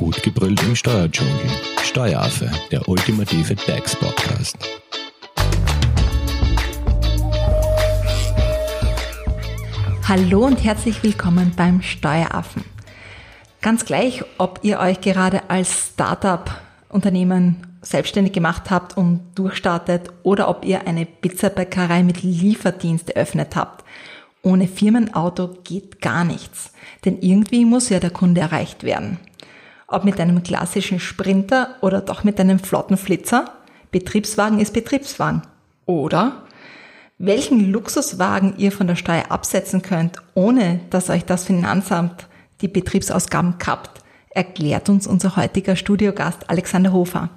Gut gebrüllt im Steuerdschungel. Steueraffe, der ultimative DAX-Podcast. Hallo und herzlich willkommen beim Steueraffen. Ganz gleich, ob ihr euch gerade als Startup-Unternehmen selbstständig gemacht habt und durchstartet oder ob ihr eine Pizzabäckerei mit Lieferdienst eröffnet habt. Ohne Firmenauto geht gar nichts, denn irgendwie muss ja der Kunde erreicht werden. Ob mit einem klassischen Sprinter oder doch mit einem flotten Flitzer, Betriebswagen ist Betriebswagen. Oder welchen Luxuswagen ihr von der Steuer absetzen könnt, ohne dass euch das Finanzamt die Betriebsausgaben kappt, erklärt uns unser heutiger Studiogast Alexander Hofer.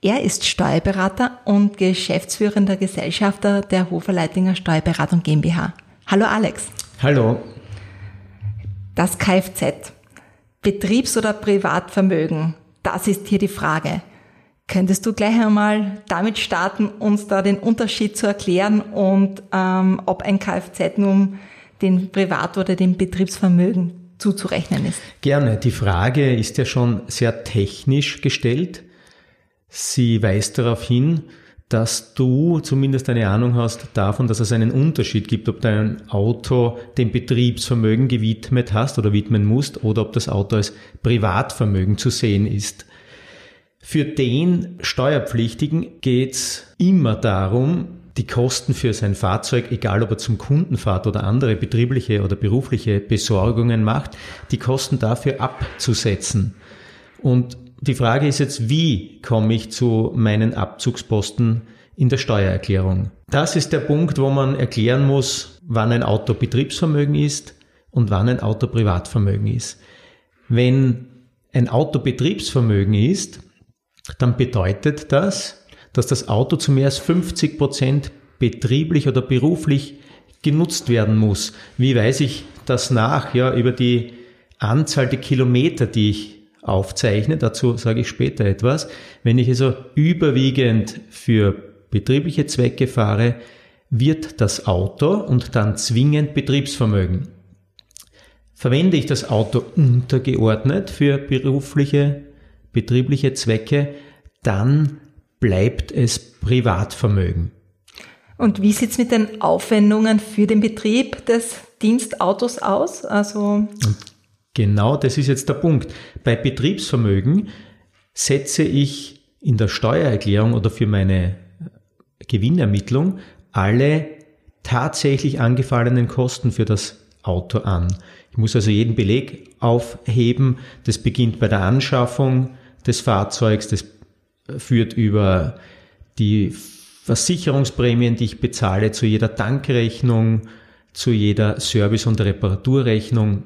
Er ist Steuerberater und geschäftsführender Gesellschafter der Hofer Leitinger Steuerberatung GmbH. Hallo Alex. Hallo. Das Kfz. Betriebs- oder Privatvermögen? Das ist hier die Frage. Könntest du gleich einmal damit starten, uns da den Unterschied zu erklären und ähm, ob ein Kfz nun dem Privat- oder dem Betriebsvermögen zuzurechnen ist? Gerne. Die Frage ist ja schon sehr technisch gestellt. Sie weist darauf hin, dass du zumindest eine Ahnung hast davon, dass es einen Unterschied gibt, ob du ein Auto dem Betriebsvermögen gewidmet hast oder widmen musst oder ob das Auto als Privatvermögen zu sehen ist. Für den Steuerpflichtigen geht's immer darum, die Kosten für sein Fahrzeug, egal ob er zum Kunden fährt oder andere betriebliche oder berufliche Besorgungen macht, die Kosten dafür abzusetzen. Und die Frage ist jetzt, wie komme ich zu meinen Abzugsposten in der Steuererklärung? Das ist der Punkt, wo man erklären muss, wann ein Auto Betriebsvermögen ist und wann ein Auto Privatvermögen ist. Wenn ein Auto Betriebsvermögen ist, dann bedeutet das, dass das Auto zu mehr als 50 Prozent betrieblich oder beruflich genutzt werden muss. Wie weiß ich das nach? Ja, über die Anzahl der Kilometer, die ich aufzeichne. Dazu sage ich später etwas. Wenn ich also überwiegend für betriebliche Zwecke fahre, wird das Auto und dann zwingend Betriebsvermögen. Verwende ich das Auto untergeordnet für berufliche, betriebliche Zwecke, dann bleibt es Privatvermögen. Und wie sieht's mit den Aufwendungen für den Betrieb des Dienstautos aus? Also und Genau das ist jetzt der Punkt. Bei Betriebsvermögen setze ich in der Steuererklärung oder für meine Gewinnermittlung alle tatsächlich angefallenen Kosten für das Auto an. Ich muss also jeden Beleg aufheben. Das beginnt bei der Anschaffung des Fahrzeugs, das führt über die Versicherungsprämien, die ich bezahle, zu jeder Tankrechnung, zu jeder Service- und Reparaturrechnung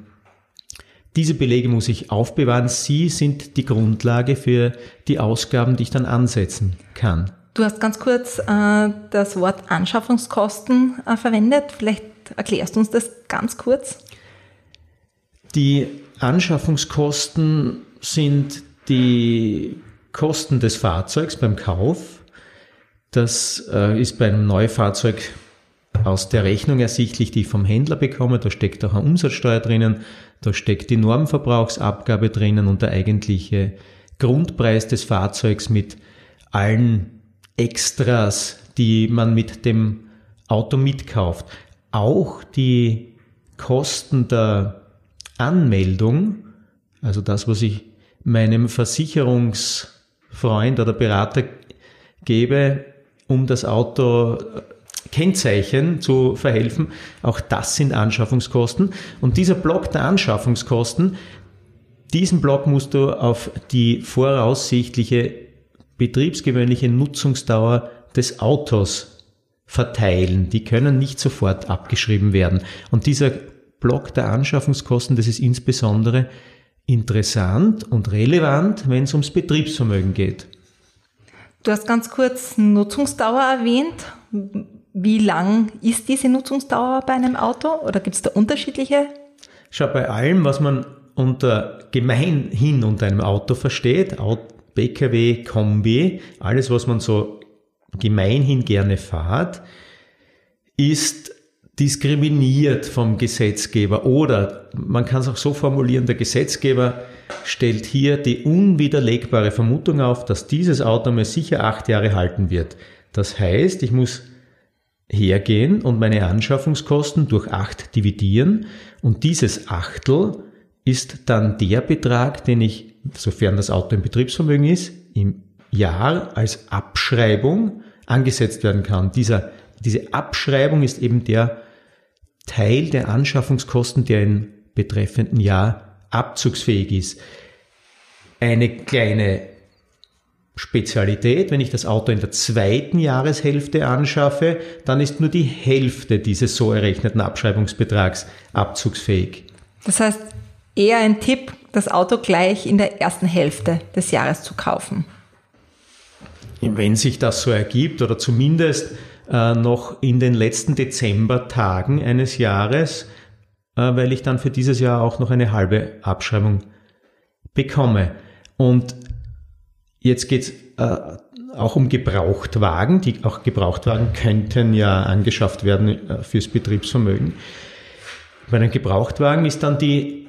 diese Belege muss ich aufbewahren. Sie sind die Grundlage für die Ausgaben, die ich dann ansetzen kann. Du hast ganz kurz äh, das Wort Anschaffungskosten äh, verwendet. Vielleicht erklärst du uns das ganz kurz. Die Anschaffungskosten sind die Kosten des Fahrzeugs beim Kauf. Das äh, ist beim Neufahrzeug aus der Rechnung ersichtlich, die ich vom Händler bekomme. Da steckt auch eine Umsatzsteuer drinnen. Da steckt die Normverbrauchsabgabe drinnen und der eigentliche Grundpreis des Fahrzeugs mit allen Extras, die man mit dem Auto mitkauft. Auch die Kosten der Anmeldung, also das, was ich meinem Versicherungsfreund oder Berater gebe, um das Auto Kennzeichen zu verhelfen. Auch das sind Anschaffungskosten. Und dieser Block der Anschaffungskosten, diesen Block musst du auf die voraussichtliche betriebsgewöhnliche Nutzungsdauer des Autos verteilen. Die können nicht sofort abgeschrieben werden. Und dieser Block der Anschaffungskosten, das ist insbesondere interessant und relevant, wenn es ums Betriebsvermögen geht. Du hast ganz kurz Nutzungsdauer erwähnt. Wie lang ist diese Nutzungsdauer bei einem Auto oder gibt es da unterschiedliche? Schau, bei allem, was man unter gemeinhin unter einem Auto versteht, PKW, Kombi, alles, was man so gemeinhin gerne fährt, ist diskriminiert vom Gesetzgeber oder man kann es auch so formulieren, der Gesetzgeber stellt hier die unwiderlegbare Vermutung auf, dass dieses Auto mir sicher acht Jahre halten wird. Das heißt, ich muss hergehen und meine Anschaffungskosten durch acht dividieren und dieses Achtel ist dann der Betrag, den ich, sofern das Auto im Betriebsvermögen ist, im Jahr als Abschreibung angesetzt werden kann. Dieser, diese Abschreibung ist eben der Teil der Anschaffungskosten, der im betreffenden Jahr abzugsfähig ist. Eine kleine Spezialität, wenn ich das Auto in der zweiten Jahreshälfte anschaffe, dann ist nur die Hälfte dieses so errechneten Abschreibungsbetrags abzugsfähig. Das heißt, eher ein Tipp, das Auto gleich in der ersten Hälfte des Jahres zu kaufen. Wenn sich das so ergibt oder zumindest äh, noch in den letzten Dezembertagen eines Jahres, äh, weil ich dann für dieses Jahr auch noch eine halbe Abschreibung bekomme. Und jetzt geht's äh, auch um Gebrauchtwagen. Die auch Gebrauchtwagen könnten ja angeschafft werden äh, fürs Betriebsvermögen. Bei einem Gebrauchtwagen ist dann die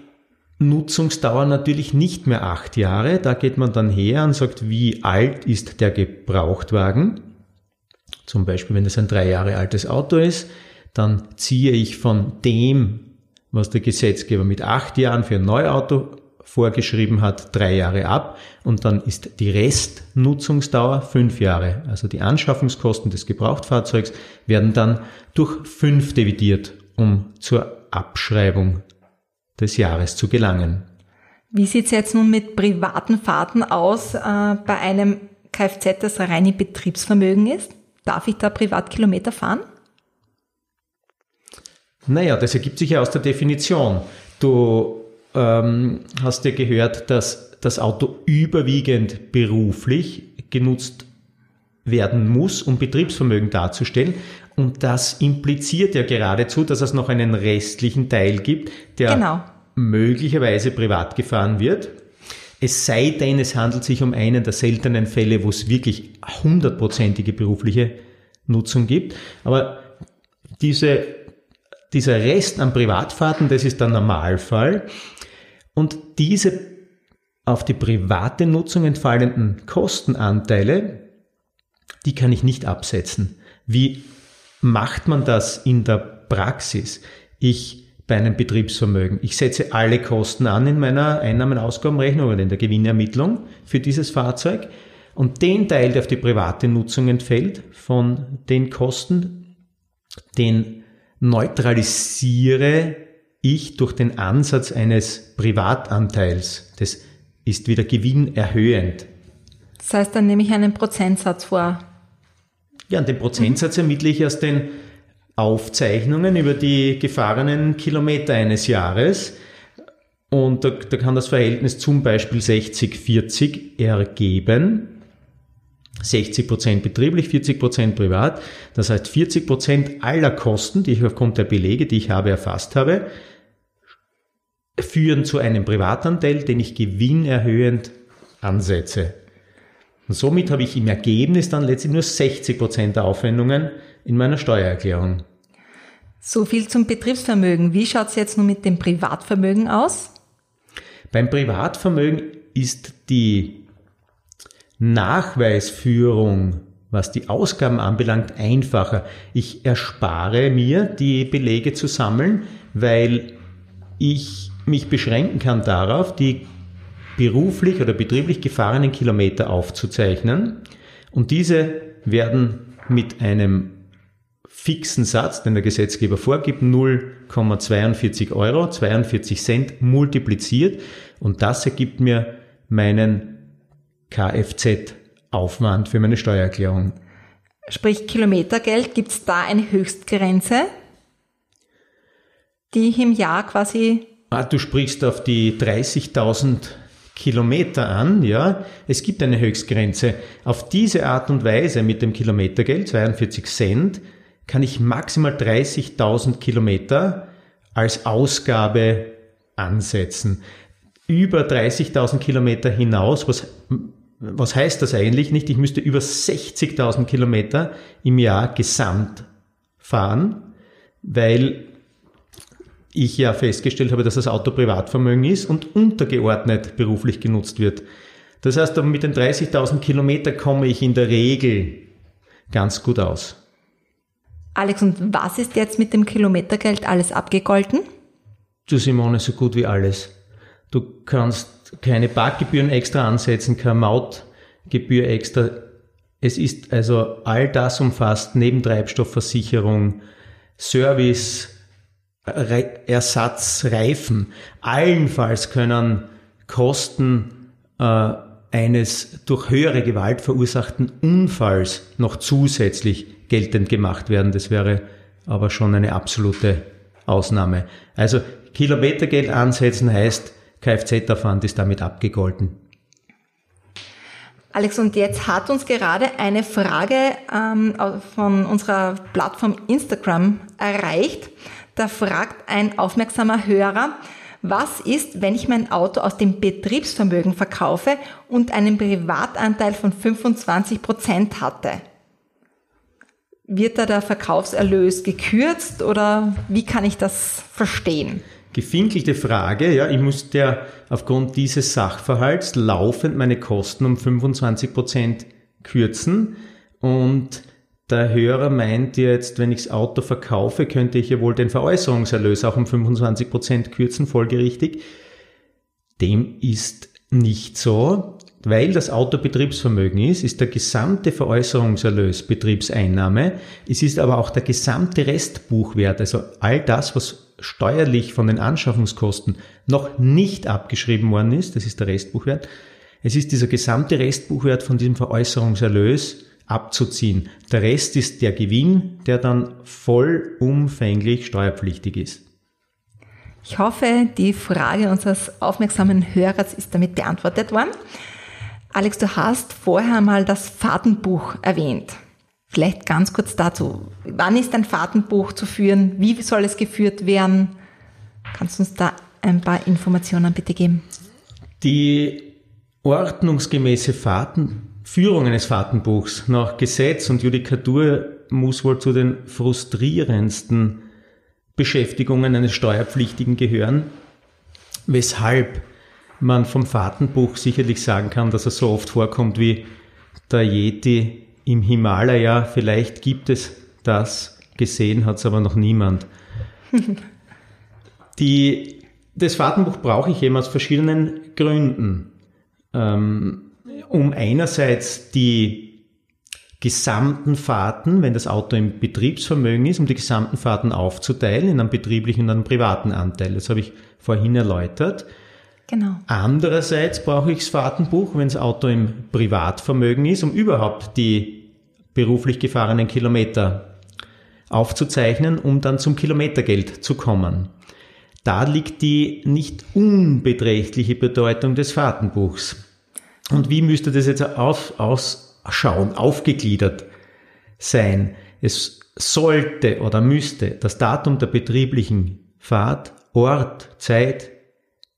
Nutzungsdauer natürlich nicht mehr acht Jahre. Da geht man dann her und sagt, wie alt ist der Gebrauchtwagen? Zum Beispiel, wenn es ein drei Jahre altes Auto ist, dann ziehe ich von dem, was der Gesetzgeber mit acht Jahren für ein Neuauto vorgeschrieben hat, drei Jahre ab und dann ist die Restnutzungsdauer fünf Jahre. Also die Anschaffungskosten des Gebrauchtfahrzeugs werden dann durch fünf dividiert, um zur Abschreibung des Jahres zu gelangen. Wie sieht es jetzt nun mit privaten Fahrten aus äh, bei einem Kfz, das rein im Betriebsvermögen ist? Darf ich da Privatkilometer fahren? Naja, das ergibt sich ja aus der Definition. Du ähm, hast ja gehört, dass das Auto überwiegend beruflich genutzt werden muss, um Betriebsvermögen darzustellen. Und das impliziert ja geradezu, dass es noch einen restlichen Teil gibt, der genau. möglicherweise privat gefahren wird. Es sei denn, es handelt sich um einen der seltenen Fälle, wo es wirklich hundertprozentige berufliche Nutzung gibt. Aber diese, dieser Rest an Privatfahrten, das ist der Normalfall. Und diese auf die private Nutzung entfallenden Kostenanteile, die kann ich nicht absetzen. Wie macht man das in der Praxis? Ich bei einem Betriebsvermögen. Ich setze alle Kosten an in meiner Einnahmen-Ausgabenrechnung oder in der Gewinnermittlung für dieses Fahrzeug und den Teil, der auf die private Nutzung entfällt von den Kosten, den neutralisiere ich durch den Ansatz eines Privatanteils. Das ist wieder gewinnerhöhend. Das heißt, dann nehme ich einen Prozentsatz vor. Ja, und den Prozentsatz ermittle ich aus den Aufzeichnungen über die gefahrenen Kilometer eines Jahres. Und da, da kann das Verhältnis zum Beispiel 60-40 ergeben. 60% betrieblich, 40% privat. Das heißt, 40% aller Kosten, die ich aufgrund der Belege, die ich habe, erfasst habe, führen zu einem Privatanteil, den ich gewinnerhöhend ansetze. Und somit habe ich im Ergebnis dann letztlich nur 60% der Aufwendungen in meiner Steuererklärung. So viel zum Betriebsvermögen. Wie schaut es jetzt nun mit dem Privatvermögen aus? Beim Privatvermögen ist die Nachweisführung, was die Ausgaben anbelangt, einfacher. Ich erspare mir, die Belege zu sammeln, weil ich mich beschränken kann darauf, die beruflich oder betrieblich gefahrenen Kilometer aufzuzeichnen und diese werden mit einem fixen Satz, den der Gesetzgeber vorgibt, 0,42 Euro, 42 Cent multipliziert und das ergibt mir meinen Kfz-Aufwand für meine Steuererklärung. Sprich Kilometergeld, gibt es da eine Höchstgrenze, die im Jahr quasi... Ah, du sprichst auf die 30.000 Kilometer an, ja. Es gibt eine Höchstgrenze. Auf diese Art und Weise mit dem Kilometergeld, 42 Cent, kann ich maximal 30.000 Kilometer als Ausgabe ansetzen. Über 30.000 Kilometer hinaus, was, was heißt das eigentlich nicht? Ich müsste über 60.000 Kilometer im Jahr gesamt fahren. weil ich ja festgestellt habe, dass das Auto Privatvermögen ist und untergeordnet beruflich genutzt wird. Das heißt, mit den 30.000 Kilometer komme ich in der Regel ganz gut aus. Alex, und was ist jetzt mit dem Kilometergeld alles abgegolten? Du Simone, so gut wie alles. Du kannst keine Parkgebühren extra ansetzen, keine Mautgebühr extra. Es ist also all das umfasst, neben Treibstoffversicherung, Service, Ersatz, Reifen. Allenfalls können Kosten äh, eines durch höhere Gewalt verursachten Unfalls noch zusätzlich geltend gemacht werden. Das wäre aber schon eine absolute Ausnahme. Also Kilometergeld ansetzen heißt, Kfz-Aufwand ist damit abgegolten. Alex, und jetzt hat uns gerade eine Frage ähm, von unserer Plattform Instagram erreicht. Da fragt ein aufmerksamer Hörer, was ist, wenn ich mein Auto aus dem Betriebsvermögen verkaufe und einen Privatanteil von 25 Prozent hatte? Wird da der Verkaufserlös gekürzt oder wie kann ich das verstehen? Gefinkelte Frage, ja, ich muss ja aufgrund dieses Sachverhalts laufend meine Kosten um 25 Prozent kürzen und der Hörer meint jetzt, wenn ich das Auto verkaufe, könnte ich ja wohl den Veräußerungserlös auch um 25 Prozent kürzen, folgerichtig. Dem ist nicht so, weil das Auto Betriebsvermögen ist, ist der gesamte Veräußerungserlös Betriebseinnahme. Es ist aber auch der gesamte Restbuchwert, also all das, was steuerlich von den Anschaffungskosten noch nicht abgeschrieben worden ist, das ist der Restbuchwert. Es ist dieser gesamte Restbuchwert von diesem Veräußerungserlös abzuziehen. Der Rest ist der Gewinn, der dann vollumfänglich steuerpflichtig ist. Ich hoffe, die Frage unseres aufmerksamen Hörers ist damit beantwortet worden. Alex, du hast vorher mal das Fahrtenbuch erwähnt. Vielleicht ganz kurz dazu. Wann ist ein Fahrtenbuch zu führen? Wie soll es geführt werden? Kannst du uns da ein paar Informationen bitte geben? Die ordnungsgemäße Fahrten Führung eines Fahrtenbuchs nach Gesetz und Judikatur muss wohl zu den frustrierendsten Beschäftigungen eines Steuerpflichtigen gehören, weshalb man vom Fahrtenbuch sicherlich sagen kann, dass er so oft vorkommt wie der Yeti im Himalaya. Vielleicht gibt es das, gesehen hat es aber noch niemand. Die, das Fahrtenbuch brauche ich eben aus verschiedenen Gründen. Ähm, um einerseits die gesamten Fahrten, wenn das Auto im Betriebsvermögen ist, um die gesamten Fahrten aufzuteilen in einen betrieblichen und einen privaten Anteil. Das habe ich vorhin erläutert. Genau. Andererseits brauche ich das Fahrtenbuch, wenn das Auto im Privatvermögen ist, um überhaupt die beruflich gefahrenen Kilometer aufzuzeichnen, um dann zum Kilometergeld zu kommen. Da liegt die nicht unbeträchtliche Bedeutung des Fahrtenbuchs. Und wie müsste das jetzt auf, ausschauen, aufgegliedert sein? Es sollte oder müsste das Datum der betrieblichen Fahrt, Ort, Zeit,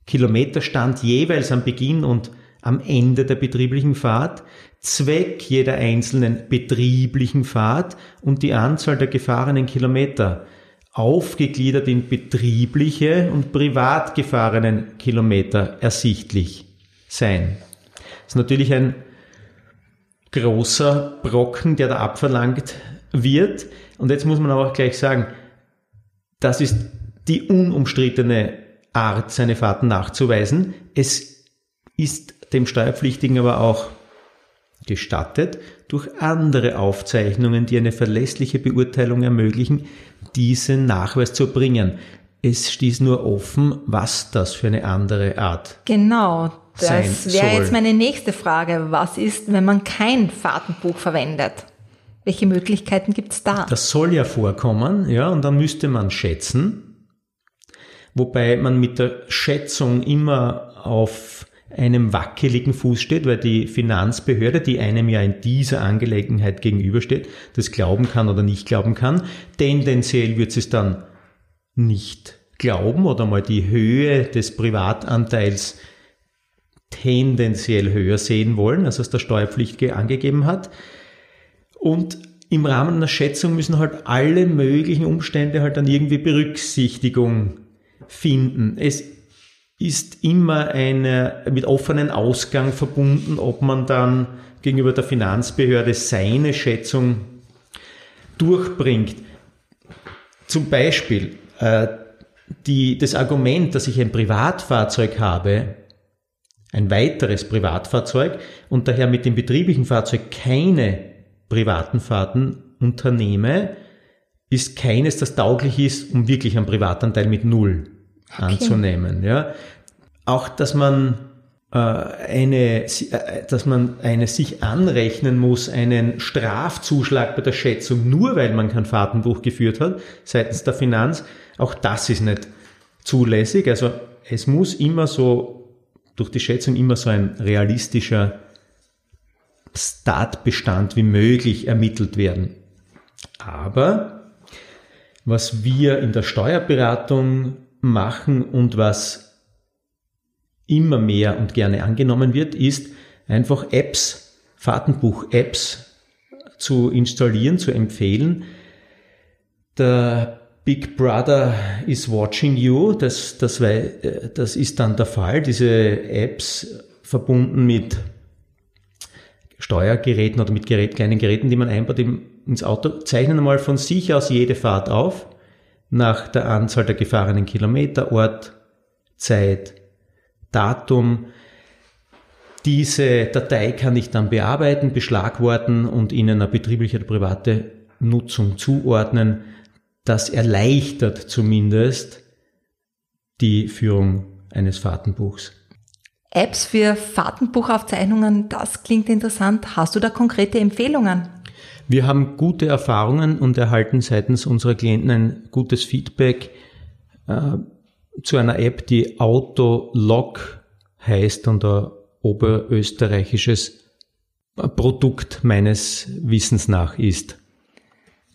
Kilometerstand jeweils am Beginn und am Ende der betrieblichen Fahrt, Zweck jeder einzelnen betrieblichen Fahrt und die Anzahl der gefahrenen Kilometer, aufgegliedert in betriebliche und privat gefahrenen Kilometer ersichtlich sein. Ist natürlich ein großer Brocken, der da abverlangt wird. Und jetzt muss man aber auch gleich sagen, das ist die unumstrittene Art, seine Fahrten nachzuweisen. Es ist dem Steuerpflichtigen aber auch gestattet, durch andere Aufzeichnungen, die eine verlässliche Beurteilung ermöglichen, diesen Nachweis zu bringen. Es stieß nur offen, was das für eine andere Art genau, das wäre jetzt meine nächste Frage. Was ist, wenn man kein Fahrtenbuch verwendet? Welche Möglichkeiten gibt es da? Das soll ja vorkommen, ja, und dann müsste man schätzen, wobei man mit der Schätzung immer auf einem wackeligen Fuß steht, weil die Finanzbehörde, die einem ja in dieser Angelegenheit gegenübersteht, das glauben kann oder nicht glauben kann. Tendenziell wird es dann nicht glauben oder mal die Höhe des Privatanteils tendenziell höher sehen wollen, als es der Steuerpflichtige angegeben hat. Und im Rahmen einer Schätzung müssen halt alle möglichen Umstände halt dann irgendwie Berücksichtigung finden. Es ist immer eine, mit offenen Ausgang verbunden, ob man dann gegenüber der Finanzbehörde seine Schätzung durchbringt. Zum Beispiel äh, die, das Argument, dass ich ein Privatfahrzeug habe, ein weiteres Privatfahrzeug und daher mit dem betrieblichen Fahrzeug keine privaten Fahrten unternehme, ist keines, das tauglich ist, um wirklich einen Privatanteil mit Null okay. anzunehmen. Ja. Auch, dass man äh, eine, äh, dass man eine sich anrechnen muss, einen Strafzuschlag bei der Schätzung, nur weil man kein Fahrtenbuch geführt hat, seitens der Finanz, auch das ist nicht zulässig. Also es muss immer so, durch die Schätzung immer so ein realistischer Startbestand wie möglich ermittelt werden. Aber was wir in der Steuerberatung machen und was immer mehr und gerne angenommen wird, ist einfach Apps, Fahrtenbuch-Apps zu installieren, zu empfehlen. Der Big Brother is watching you, das, das, das ist dann der Fall. Diese Apps verbunden mit Steuergeräten oder mit Gerät, kleinen Geräten, die man einbaut ins Auto, zeichnen einmal von sich aus jede Fahrt auf, nach der Anzahl der gefahrenen Kilometer, Ort, Zeit, Datum. Diese Datei kann ich dann bearbeiten, beschlagworten und Ihnen eine betriebliche oder private Nutzung zuordnen. Das erleichtert zumindest die Führung eines Fahrtenbuchs. Apps für Fahrtenbuchaufzeichnungen, das klingt interessant. Hast du da konkrete Empfehlungen? Wir haben gute Erfahrungen und erhalten seitens unserer Klienten ein gutes Feedback äh, zu einer App, die Autolog heißt und ein oberösterreichisches Produkt meines Wissens nach ist.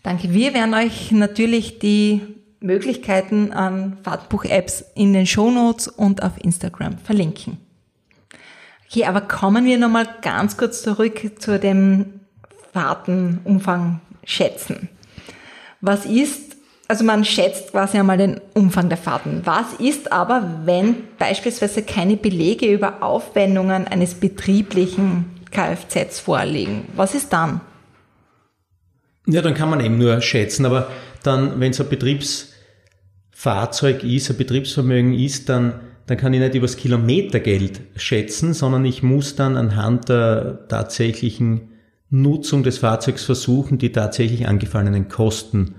Danke. Wir werden euch natürlich die Möglichkeiten an Fahrtbuch-Apps in den Shownotes und auf Instagram verlinken. Okay, aber kommen wir nochmal ganz kurz zurück zu dem Fahrtenumfang schätzen. Was ist, also man schätzt quasi einmal den Umfang der Fahrten. Was ist aber, wenn beispielsweise keine Belege über Aufwendungen eines betrieblichen Kfz vorliegen? Was ist dann? Ja, dann kann man eben nur schätzen, aber dann, wenn es ein Betriebsfahrzeug ist, ein Betriebsvermögen ist, dann dann kann ich nicht übers Kilometergeld schätzen, sondern ich muss dann anhand der tatsächlichen Nutzung des Fahrzeugs versuchen, die tatsächlich angefallenen Kosten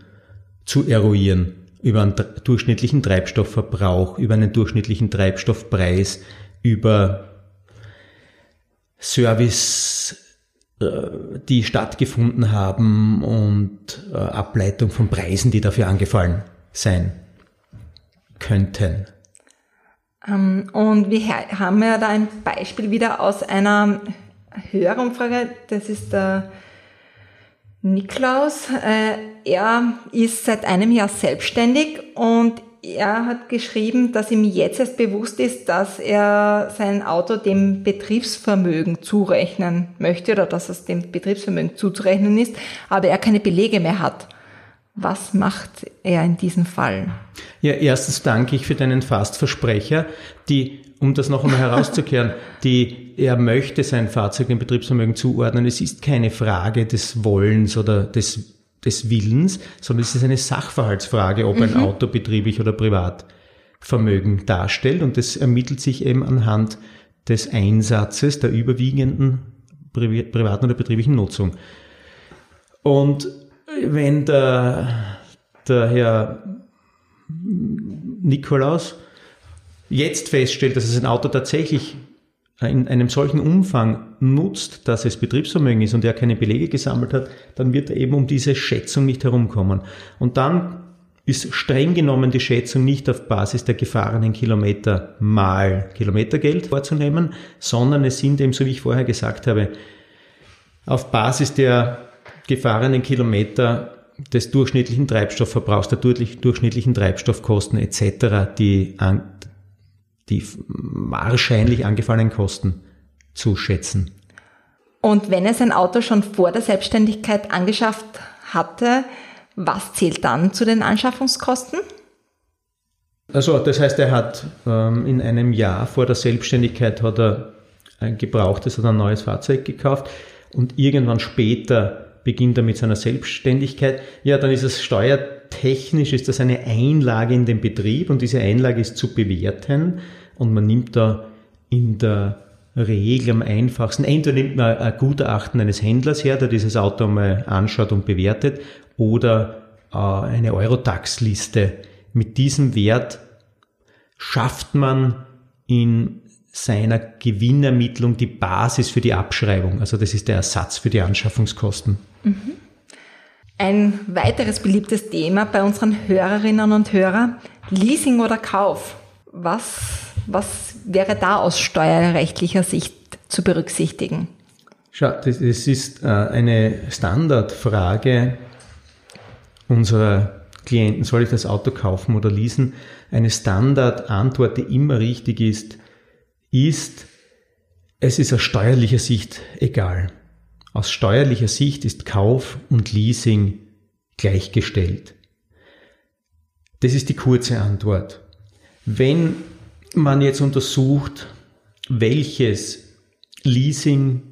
zu eruieren über einen durchschnittlichen Treibstoffverbrauch, über einen durchschnittlichen Treibstoffpreis, über Service, die stattgefunden haben und äh, Ableitung von Preisen, die dafür angefallen sein könnten. Ähm, und wir haben ja da ein Beispiel wieder aus einer Hörumfrage. Das ist der Niklaus. Äh, er ist seit einem Jahr selbstständig und er hat geschrieben, dass ihm jetzt erst bewusst ist, dass er sein Auto dem Betriebsvermögen zurechnen möchte oder dass es dem Betriebsvermögen zuzurechnen ist, aber er keine Belege mehr hat. Was macht er in diesem Fall? Ja, erstens danke ich für deinen Fastversprecher, die, um das noch einmal herauszukehren, die, er möchte sein Fahrzeug dem Betriebsvermögen zuordnen. Es ist keine Frage des Wollens oder des, des Willens, sondern es ist eine Sachverhaltsfrage, ob mhm. ein Auto betrieblich oder Privatvermögen darstellt. Und das ermittelt sich eben anhand des Einsatzes der überwiegenden privaten oder betrieblichen Nutzung. Und wenn der, der Herr Nikolaus jetzt feststellt, dass es ein Auto tatsächlich in einem solchen Umfang nutzt, dass es Betriebsvermögen ist und er keine Belege gesammelt hat, dann wird er eben um diese Schätzung nicht herumkommen. Und dann ist streng genommen die Schätzung nicht auf Basis der gefahrenen Kilometer mal Kilometergeld vorzunehmen, sondern es sind eben, so wie ich vorher gesagt habe, auf Basis der gefahrenen Kilometer des durchschnittlichen Treibstoffverbrauchs, der durchschnittlichen Treibstoffkosten etc., die, die wahrscheinlich angefallenen Kosten zu schätzen. Und wenn er sein Auto schon vor der Selbstständigkeit angeschafft hatte, was zählt dann zu den Anschaffungskosten? Also das heißt, er hat ähm, in einem Jahr vor der Selbstständigkeit hat er ein gebrauchtes oder ein neues Fahrzeug gekauft und irgendwann später beginnt er mit seiner Selbstständigkeit. Ja, dann ist es steuertechnisch, ist das eine Einlage in den Betrieb und diese Einlage ist zu bewerten und man nimmt da in der Regel am einfachsten, entweder nimmt man ein Gutachten eines Händlers her, der dieses Auto mal anschaut und bewertet, oder äh, eine Eurotax-Liste. Mit diesem Wert schafft man in seiner Gewinnermittlung die Basis für die Abschreibung. Also das ist der Ersatz für die Anschaffungskosten. Mhm. Ein weiteres beliebtes Thema bei unseren Hörerinnen und Hörern, Leasing oder Kauf. Was, was wäre da aus steuerrechtlicher Sicht zu berücksichtigen? Schau, das, ist äh, eine Standardfrage unserer Klienten, soll ich das Auto kaufen oder leasen? Eine Standardantwort, die immer richtig ist, ist, es ist aus steuerlicher Sicht egal. Aus steuerlicher Sicht ist Kauf und Leasing gleichgestellt. Das ist die kurze Antwort. Wenn man jetzt untersucht, welches Leasing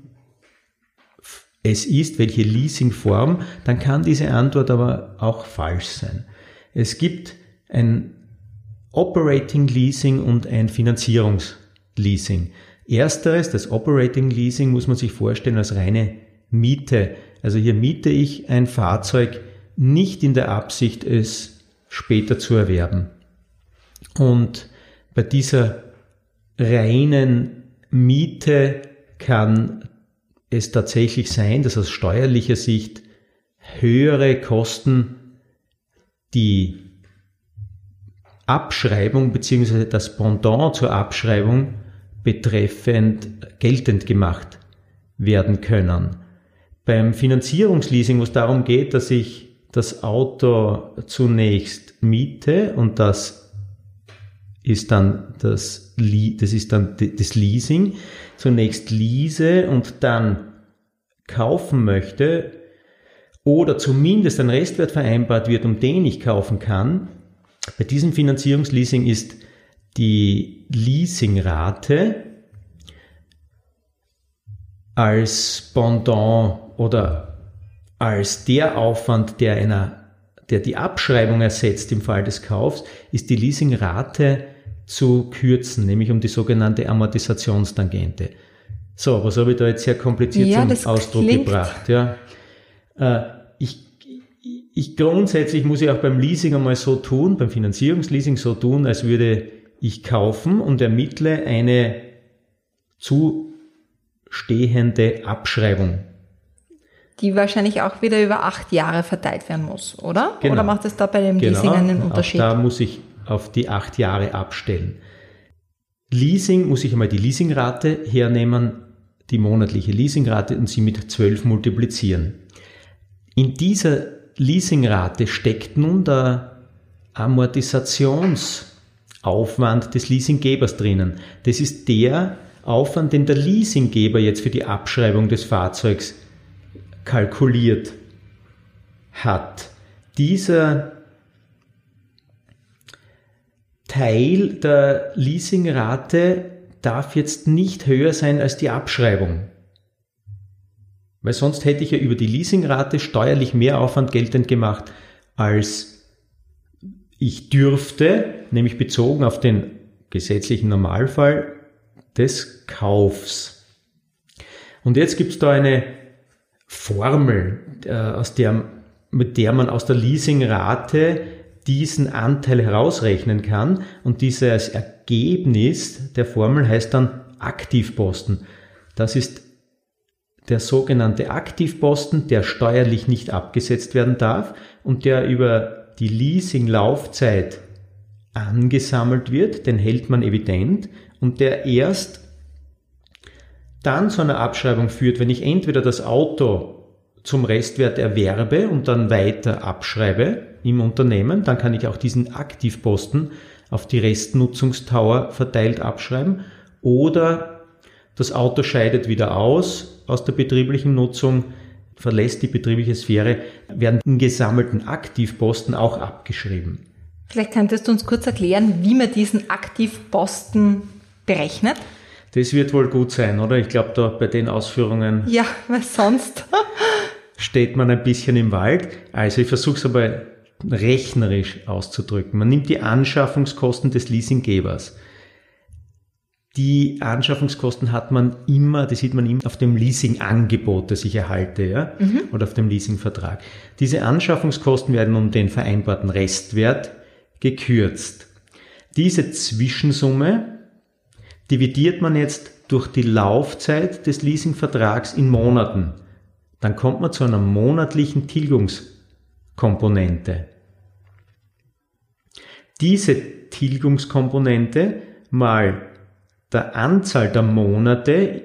es ist, welche Leasingform, dann kann diese Antwort aber auch falsch sein. Es gibt ein Operating Leasing und ein Finanzierungs Leasing. Ersteres, das Operating Leasing, muss man sich vorstellen als reine Miete. Also hier miete ich ein Fahrzeug nicht in der Absicht, es später zu erwerben. Und bei dieser reinen Miete kann es tatsächlich sein, dass aus steuerlicher Sicht höhere Kosten die Abschreibung bzw. das Pendant zur Abschreibung betreffend geltend gemacht werden können. Beim Finanzierungsleasing, wo es darum geht, dass ich das Auto zunächst miete und das ist dann das, das ist dann das Leasing, zunächst lease und dann kaufen möchte oder zumindest ein Restwert vereinbart wird, um den ich kaufen kann. Bei diesem Finanzierungsleasing ist die Leasingrate als Pendant oder als der Aufwand, der einer der die Abschreibung ersetzt im Fall des Kaufs, ist die Leasingrate zu kürzen, nämlich um die sogenannte Amortisationstangente. So, was habe ich da jetzt sehr kompliziert ja, zum Ausdruck klingt. gebracht? Ja. Äh, ich, ich grundsätzlich muss ich auch beim Leasing einmal so tun, beim Finanzierungsleasing so tun, als würde ich kaufen und ermittle eine zustehende Abschreibung. Die wahrscheinlich auch wieder über acht Jahre verteilt werden muss, oder? Genau. Oder macht es da bei dem genau. Leasing einen Unterschied? Auch da muss ich auf die acht Jahre abstellen. Leasing muss ich einmal die Leasingrate hernehmen, die monatliche Leasingrate und sie mit zwölf multiplizieren. In dieser Leasingrate steckt nun der Amortisations Aufwand des Leasinggebers drinnen. Das ist der Aufwand, den der Leasinggeber jetzt für die Abschreibung des Fahrzeugs kalkuliert hat. Dieser Teil der Leasingrate darf jetzt nicht höher sein als die Abschreibung. Weil sonst hätte ich ja über die Leasingrate steuerlich mehr Aufwand geltend gemacht als ich dürfte, nämlich bezogen auf den gesetzlichen Normalfall des Kaufs. Und jetzt gibt es da eine Formel, äh, aus der, mit der man aus der Leasingrate diesen Anteil herausrechnen kann. Und dieses Ergebnis der Formel heißt dann Aktivposten. Das ist der sogenannte Aktivposten, der steuerlich nicht abgesetzt werden darf und der über die Leasing-Laufzeit angesammelt wird, den hält man evident und der erst dann zu einer Abschreibung führt, wenn ich entweder das Auto zum Restwert erwerbe und dann weiter abschreibe im Unternehmen, dann kann ich auch diesen Aktivposten auf die Restnutzungstower verteilt abschreiben oder Das Auto scheidet wieder aus aus der betrieblichen Nutzung, verlässt die betriebliche Sphäre, werden in gesammelten Aktivposten auch abgeschrieben. Vielleicht könntest du uns kurz erklären, wie man diesen Aktivposten berechnet? Das wird wohl gut sein, oder? Ich glaube, da bei den Ausführungen. Ja, was sonst? steht man ein bisschen im Wald. Also ich versuche es aber rechnerisch auszudrücken. Man nimmt die Anschaffungskosten des Leasinggebers. Die Anschaffungskosten hat man immer, das sieht man immer auf dem Leasingangebot, das ich erhalte, ja, mhm. oder auf dem Leasingvertrag. Diese Anschaffungskosten werden um den vereinbarten Restwert gekürzt. Diese Zwischensumme dividiert man jetzt durch die Laufzeit des Leasingvertrags in Monaten. Dann kommt man zu einer monatlichen Tilgungskomponente. Diese Tilgungskomponente mal der Anzahl der Monate,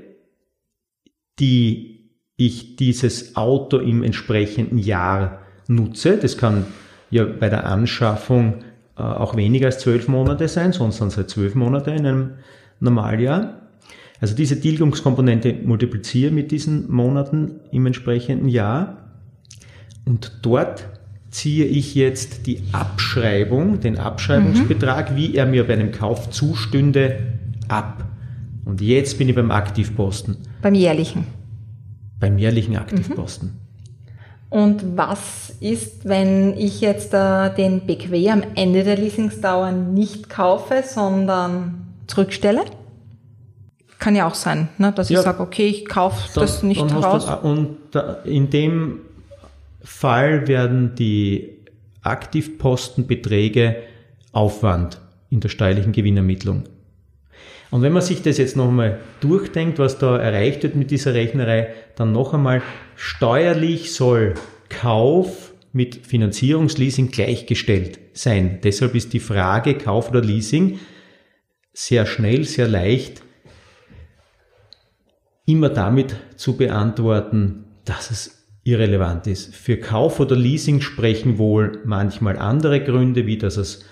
die ich dieses Auto im entsprechenden Jahr nutze. Das kann ja bei der Anschaffung äh, auch weniger als zwölf Monate sein, sonst sind es halt zwölf Monate in einem Normaljahr. Also diese Tilgungskomponente multipliziere mit diesen Monaten im entsprechenden Jahr und dort ziehe ich jetzt die Abschreibung, den Abschreibungsbetrag, mhm. wie er mir bei einem Kauf zustünde, ab. Und jetzt bin ich beim Aktivposten. Beim jährlichen. Beim jährlichen Aktivposten. Mhm. Und was ist, wenn ich jetzt äh, den BQW am Ende der Leasingsdauer nicht kaufe, sondern zurückstelle? Kann ja auch sein, ne, dass ja, ich sage, okay, ich kaufe das nicht raus. Das, und in dem Fall werden die Aktivpostenbeträge Aufwand in der steuerlichen Gewinnermittlung. Und wenn man sich das jetzt nochmal durchdenkt, was da erreicht wird mit dieser Rechnerei, dann noch einmal, steuerlich soll Kauf mit Finanzierungsleasing gleichgestellt sein. Deshalb ist die Frage Kauf oder Leasing sehr schnell, sehr leicht immer damit zu beantworten, dass es irrelevant ist. Für Kauf oder Leasing sprechen wohl manchmal andere Gründe, wie dass es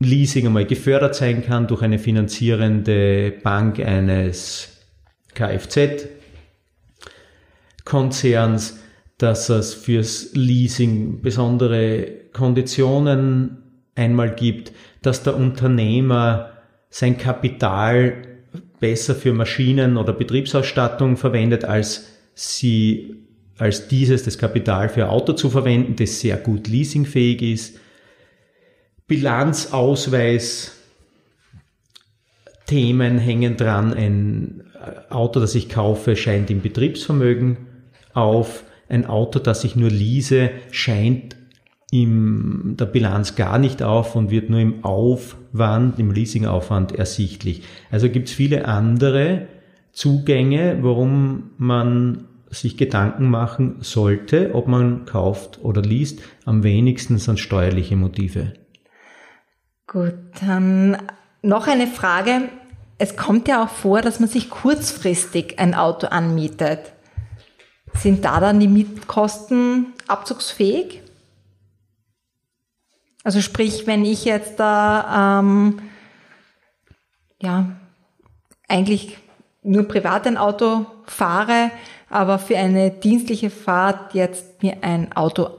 Leasing einmal gefördert sein kann durch eine finanzierende Bank eines Kfz-Konzerns, dass es fürs Leasing besondere Konditionen einmal gibt, dass der Unternehmer sein Kapital besser für Maschinen oder Betriebsausstattung verwendet, als sie als dieses das Kapital für Auto zu verwenden, das sehr gut leasingfähig ist. Bilanzausweis, Themen hängen dran. Ein Auto, das ich kaufe, scheint im Betriebsvermögen auf. Ein Auto, das ich nur lease, scheint in der Bilanz gar nicht auf und wird nur im Aufwand, im Leasingaufwand ersichtlich. Also gibt es viele andere Zugänge, warum man sich Gedanken machen sollte, ob man kauft oder liest. Am wenigsten sind steuerliche Motive. Gut, dann noch eine Frage. Es kommt ja auch vor, dass man sich kurzfristig ein Auto anmietet. Sind da dann die Mietkosten abzugsfähig? Also sprich, wenn ich jetzt da ähm, ja eigentlich nur privat ein Auto fahre, aber für eine dienstliche Fahrt jetzt mir ein Auto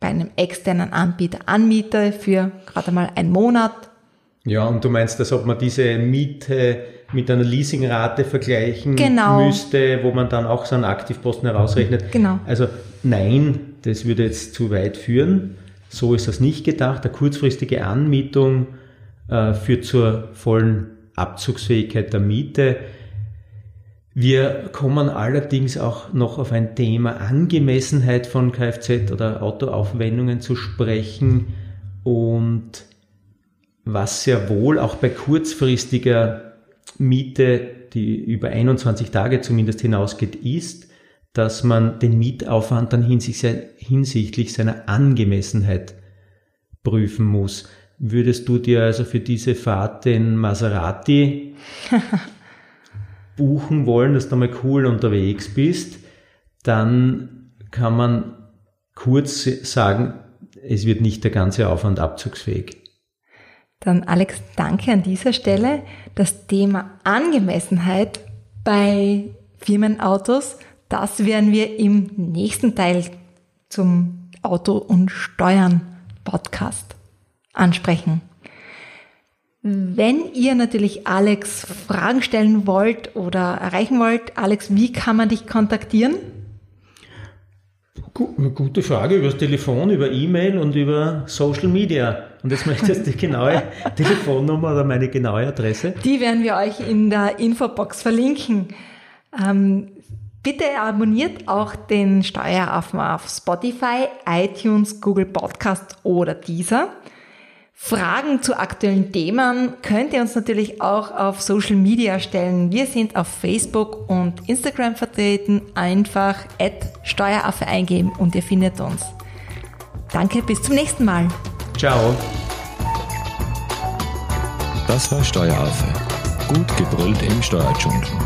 bei einem externen Anbieter anmiete für gerade mal einen Monat. Ja, und du meinst, dass ob man diese Miete mit einer Leasingrate vergleichen genau. müsste, wo man dann auch so einen Aktivposten herausrechnet. Genau. Also nein, das würde jetzt zu weit führen. So ist das nicht gedacht. Eine kurzfristige Anmietung äh, führt zur vollen Abzugsfähigkeit der Miete. Wir kommen allerdings auch noch auf ein Thema Angemessenheit von Kfz oder Autoaufwendungen zu sprechen und was sehr wohl auch bei kurzfristiger Miete, die über 21 Tage zumindest hinausgeht, ist, dass man den Mietaufwand dann hinsichtlich seiner Angemessenheit prüfen muss. Würdest du dir also für diese Fahrt den Maserati buchen wollen, dass du mal cool unterwegs bist, dann kann man kurz sagen, es wird nicht der ganze Aufwand abzugsfähig. Dann Alex, danke an dieser Stelle. Das Thema Angemessenheit bei Firmenautos, das werden wir im nächsten Teil zum Auto und Steuern Podcast ansprechen. Wenn ihr natürlich Alex Fragen stellen wollt oder erreichen wollt, Alex, wie kann man dich kontaktieren? Gute Frage, über das Telefon, über E-Mail und über Social Media. Und jetzt möchtest du die genaue Telefonnummer oder meine genaue Adresse? Die werden wir euch in der Infobox verlinken. Ähm, bitte abonniert auch den Steueraffen auf Spotify, iTunes, Google Podcast oder dieser. Fragen zu aktuellen Themen könnt ihr uns natürlich auch auf Social Media stellen. Wir sind auf Facebook und Instagram vertreten. Einfach Steueraffe eingeben und ihr findet uns. Danke, bis zum nächsten Mal. Ciao. Das war Steueraffe. Gut gebrüllt im Steuerdschungel.